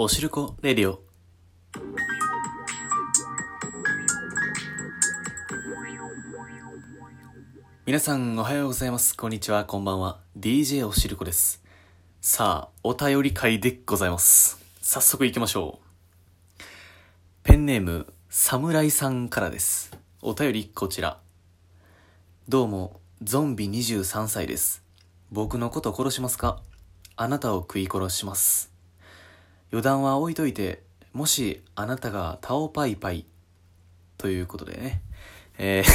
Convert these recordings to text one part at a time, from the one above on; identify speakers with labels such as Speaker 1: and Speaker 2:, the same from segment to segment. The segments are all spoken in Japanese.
Speaker 1: おしるこレディオ。皆さんおはようございます。こんにちは、こんばんは。DJ おしるこです。さあ、お便り会でございます。早速行きましょう。ペンネーム、侍さんからです。お便りこちら。どうも、ゾンビ23歳です。僕のこと殺しますか？あなたを食い殺します。余談は置いといて、もしあなたがタオパイパイということでね、えー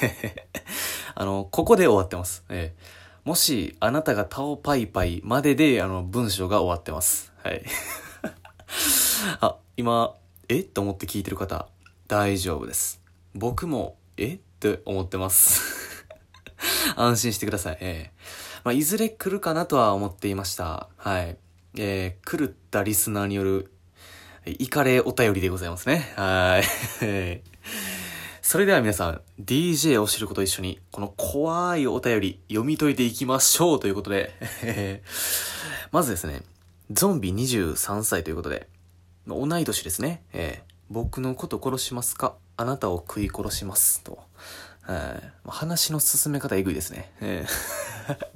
Speaker 1: あの、ここで終わってます。えーもしあなたがタオパイパイまでで、あの、文章が終わってます。はい。あ、今、え？と思って聞いてる方、大丈夫です。僕も、え？って思ってます。安心してください。えーまあ、いずれ来るかなとは思っていました。はい。えー、狂ったリスナーによる、イカレお便りでございますね。はい。それでは皆さん、DJ を知ること一緒に、この怖いお便り読み解いていきましょうということで、まずですね、ゾンビ23歳ということで、同い年ですね。えー僕のこと殺しますか？あなたを食い殺します。と。話の進め方えぐいですね。えー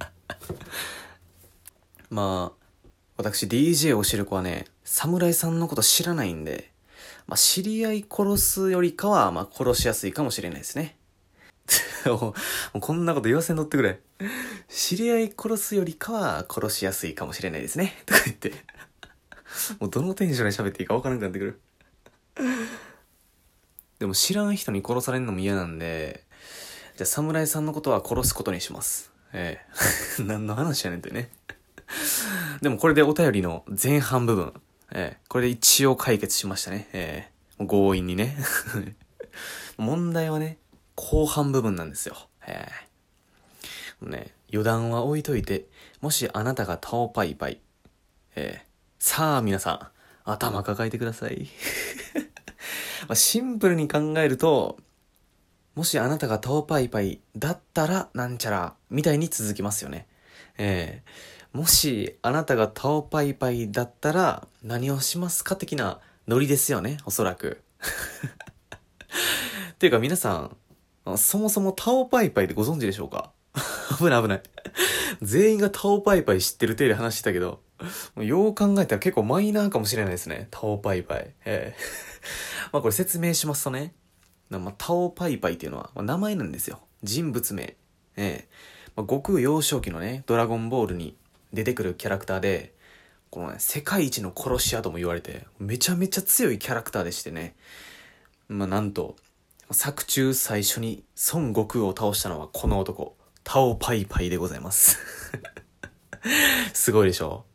Speaker 1: まあ、私 DJ を知る子はね、侍さんのこと知らないんで、まあ、知り合い殺すよりかは、まあ、殺しやすいかもしれないですね。もうこんなこと言わせんとってくれ。知り合い殺すよりかは殺しやすいかもしれないですね。とか言って。もうどのテンションで喋っていいかわからなくなってくる。でも知らん人に殺されるのも嫌なんで、じゃあ侍さんのことは殺すことにします。ええ 何の話やねんってね。でもこれでお便りの前半部分、ええこれで一応解決しましたね。ええ強引にね。問題はね、後半部分なんですよ。ええね、余談は置いといて、もしあなたがタオパイパイ、ええさあ皆さん、頭抱えてください。まシンプルに考えると、もしあなたがタオパイパイだったらなんちゃらみたいに続きますよね。ええもしあなたがタオパイパイだったら何をしますか的なノリですよね、おそらく。っていうか皆さん、そもそもタオパイパイってご存知でしょうか？危ない危ない。全員がタオパイパイ知ってる体で話してたけど、もうよう考えたら結構マイナーかもしれないですね。タオパイパイ。ええ まあこれ説明しますとね、まあ、タオパイパイっていうのは、まあ名前なんですよ。人物名。ええまあ、悟空幼少期のね、ドラゴンボールに出てくるキャラクターで、このね、世界一の殺し屋とも言われて、めちゃめちゃ強いキャラクターでしてね。まあなんと、作中最初に孫悟空を倒したのはこの男、タオパイパイでございます。すごいでしょ？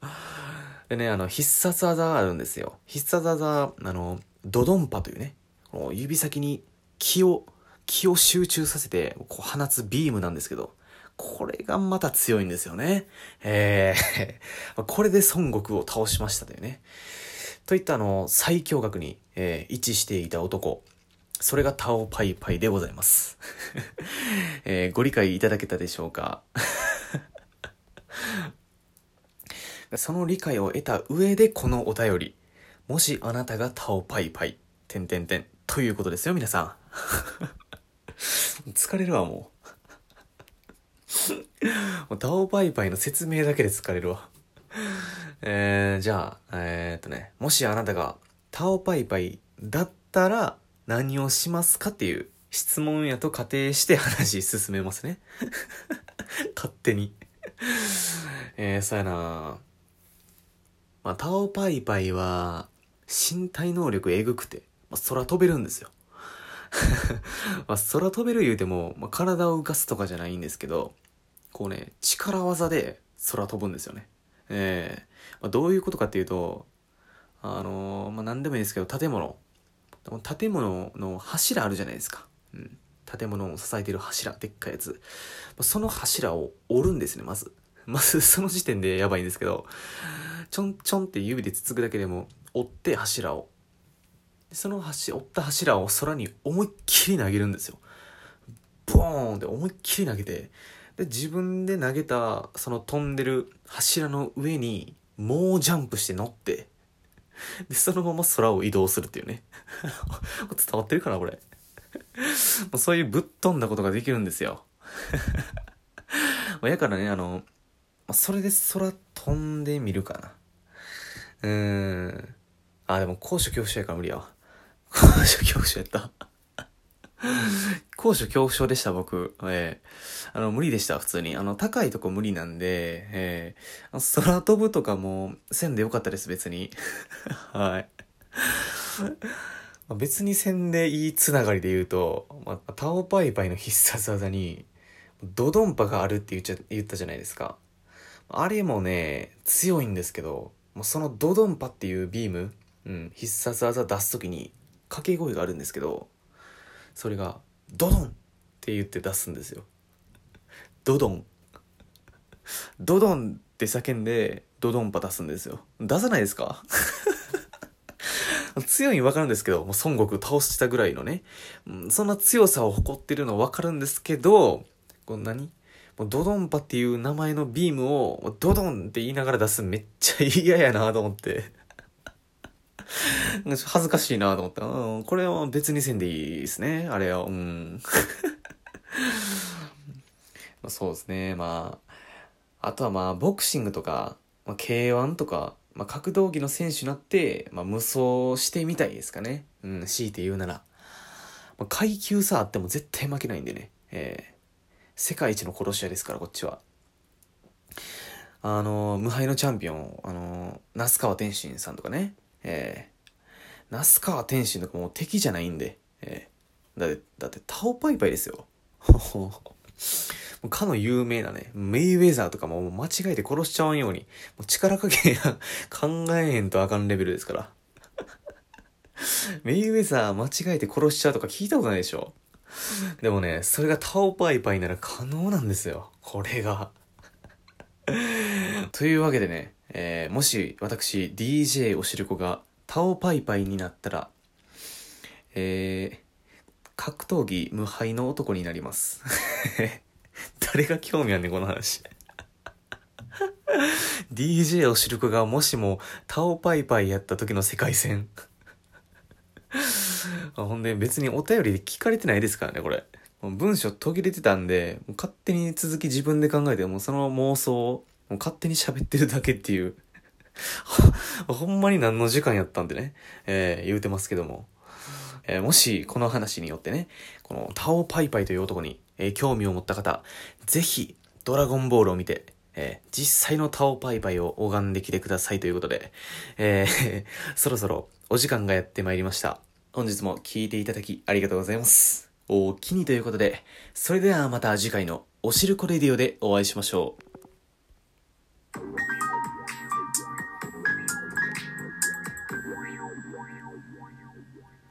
Speaker 1: でね、あの、必殺技があるんですよ。必殺技、あの、ドドンパというね、この指先に気を、気を集中させて、こう放つビームなんですけど、これがまた強いんですよね。えー、これで孫悟空を倒しましたというね。といったあの、最強額に、えー位置していた男。それがタオパイパイでございます。えーご理解いただけたでしょうか？その理解を得た上でこのお便り。もしあなたがタオパイパイ、てんてんてん、ということですよ、皆さん。疲れるわ、もう。もうタオパイパイの説明だけで疲れるわ。えー、じゃあ、えー、っとね、もしあなたがタオパイパイだったら何をしますかっていう質問やと仮定して話進めますね。勝手に。えー、そうやなまあ、タオパイパイは身体能力えぐくて、まあ、空飛べるんですよ。まあ、空飛べる言うても、まあ、体を浮かすとかじゃないんですけど、こうね、力技で空飛ぶんですよね。ええまあ、どういうことかっていうと、あのーまあ、何でもいいですけど、建物。建物の柱あるじゃないですか。うん。建物を支えてる柱、でっかいやつ。まあその柱を折るんですね、まず。まず、その時点でやばいんですけど、ちょんちょんって指でつつくだけでも、折って柱を。その柱、折った柱を空に思いっきり投げるんですよ。ボーンって思いっきり投げて、で、自分で投げた、その飛んでる柱の上に、もうジャンプして乗って、で、そのまま空を移動するっていうね。伝わってるかな、これ。もうそういうぶっ飛んだことができるんですよ。やからね、あの、それで空飛んでみるかな。うーん。あ、でも高所恐怖症やから無理やわ。高所恐怖症やった。高所恐怖症でした、僕。えー、あの、無理でした、普通に。あの、高いとこ無理なんで、えー、空飛ぶとかも、せんでよかったです、別に。はい。別にせんでいいつながりで言うと、まあ、タオパイパイの必殺技に、ドドンパがあるって言っちゃ、言ったじゃないですか。あれもね、強いんですけど、もうそのドドンパっていうビーム、うん、必殺技出す時に掛け声があるんですけど、それが「ドドン!」って言って出すんですよ。ドドン。ドドンって叫んでドドンパ出すんですよ。出さないですか？強いにわかるんですけど、もう孫悟空倒したぐらいのね、うん、そんな強さを誇ってるのわかるんですけど、この何もうドドンパっていう名前のビームをドドンって言いながら出すめっちゃ嫌やなと思って。恥ずかしいなと思って、うん、これは別にせんでいいですね、あれは。うん。そうですね、まあ、あとはまあ、ボクシングとか、まあ、K1 とか、まあ、格闘技の選手になって、まあ、無双してみたいですかね。うん、強いて言うなら。まあ、階級差あっても絶対負けないんでね。えー、世界一の殺し屋ですから、こっちは。あの、無敗のチャンピオン、あの、那須川天心さんとかね。えー、那須川天心とかもう敵じゃないんで、えー、だって、だってタオパイパイですよ。かの有名なね、メイウェザーとかも間違えて殺しちゃわんように、もう力加減や考えへんとあかんレベルですから。メイウェザー間違えて殺しちゃうとか聞いたことないでしょでもね、それがタオパイパイなら可能なんですよ。これが。というわけでね、えー、もし私 DJ おしるこがタオパイパイになったら、えー、格闘技無敗の男になります。誰が興味あんねん、この話。DJ おしるこがもしもタオパイパイやった時の世界線。ほんで別にお便りで聞かれてないですからね、これ。文章途切れてたんで、勝手に続き自分で考えて、もうその妄想を勝手に喋ってるだけっていうほんまに何の時間やったんでね、えー、言うてますけども。えー、もし、この話によってね、このタオパイパイという男に、えー、興味を持った方、ぜひ、ドラゴンボールを見て、えー、実際のタオパイパイを拝んできてくださいということで、えー、そろそろお時間がやってまいりました。本日も聴いていただきありがとうございます。おおきにということで、それではまた次回のおしるこレディオでお会いしましょう。